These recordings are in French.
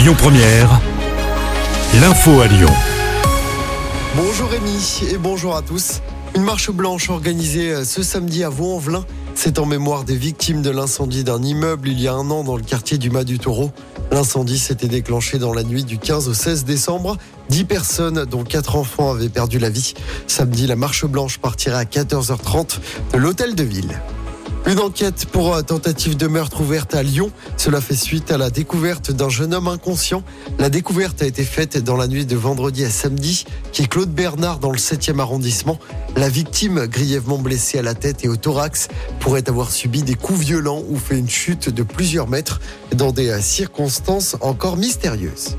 Lyon Première, l'info à Lyon. Bonjour Rémi et bonjour à tous. Une marche blanche organisée euh, ce samedi à Vaux-en-Velin. C'est en mémoire des victimes de l'incendie d'un immeuble il y a un an dans le quartier du Mas du Taureau. L'incendie s'était déclenché dans la nuit du 15 au 16 décembre. Dix personnes, dont quatre enfants, avaient perdu la vie. Samedi, la marche blanche partirait à 14h30 de l'hôtel de ville. Une enquête pour euh, tentative de meurtre ouverte à Lyon. Cela fait suite à la découverte d'un jeune homme inconscient. La découverte a été faite dans la nuit de vendredi à samedi, qui est Claude Bernard dans le 7e arrondissement. La victime, grièvement blessée à la tête et au thorax, pourrait avoir subi des coups violents ou fait une chute de plusieurs mètres dans des euh, circonstances encore mystérieuses.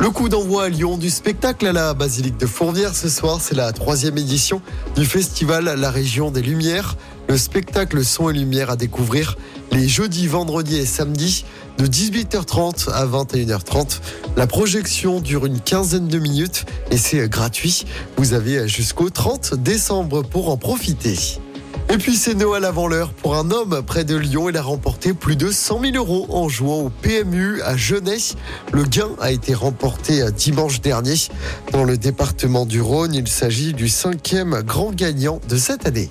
Le coup d'envoi à Lyon du spectacle à la basilique de Fourvière ce soir, c'est la troisième édition du festival La Région des Lumières. Le spectacle Son et Lumière à découvrir les jeudis, vendredis et samedis de 18h30 à 21h30. La projection dure une quinzaine de minutes et c'est gratuit. Vous avez jusqu'au 30 décembre pour en profiter. Et puis c'est Noël avant l'heure pour un homme près de Lyon. Il a remporté plus de 100 000 euros en jouant au PMU à Genève. Le gain a été remporté dimanche dernier dans le département du Rhône. Il s'agit du cinquième grand gagnant de cette année.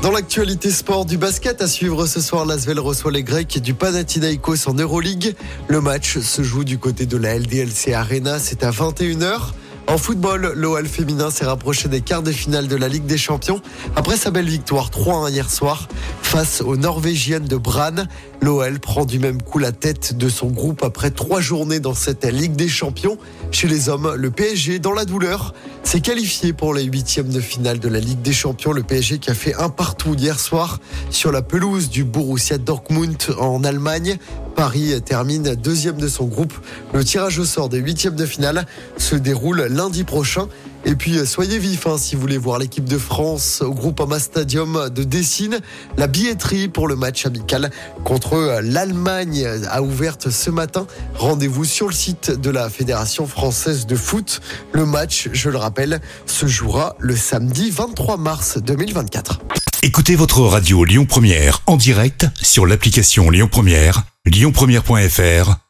Dans l'actualité sport du basket à suivre ce soir, l'Asvel reçoit les Grecs du Panathinaikos en Euroleague. Le match se joue du côté de la LDLC Arena, c'est à 21h. En football, l'OL féminin s'est rapproché des quarts de finale de la Ligue des Champions après sa belle victoire 3-1 hier soir face aux Norvégiennes de Brann. L'OL prend du même coup la tête de son groupe après trois journées dans cette Ligue des Champions. Chez les hommes, le PSG, dans la douleur, s'est qualifié pour les huitièmes de finale de la Ligue des Champions. Le PSG qui a fait un partout hier soir sur la pelouse du Borussia Dortmund en Allemagne. Paris termine deuxième de son groupe. Le tirage au sort des huitièmes de finale se déroule lundi prochain. Et puis soyez vifs hein, si vous voulez voir l'équipe de France au Groupama Stadium de Dessine. La billetterie pour le match amical contre l'Allemagne a ouverte ce matin. Rendez-vous sur le site de la Fédération française de foot. Le match, je le rappelle, se jouera le samedi 23 mars 2024. Écoutez votre radio Lyon Première en direct sur l'application Lyon Première, lyonpremière.fr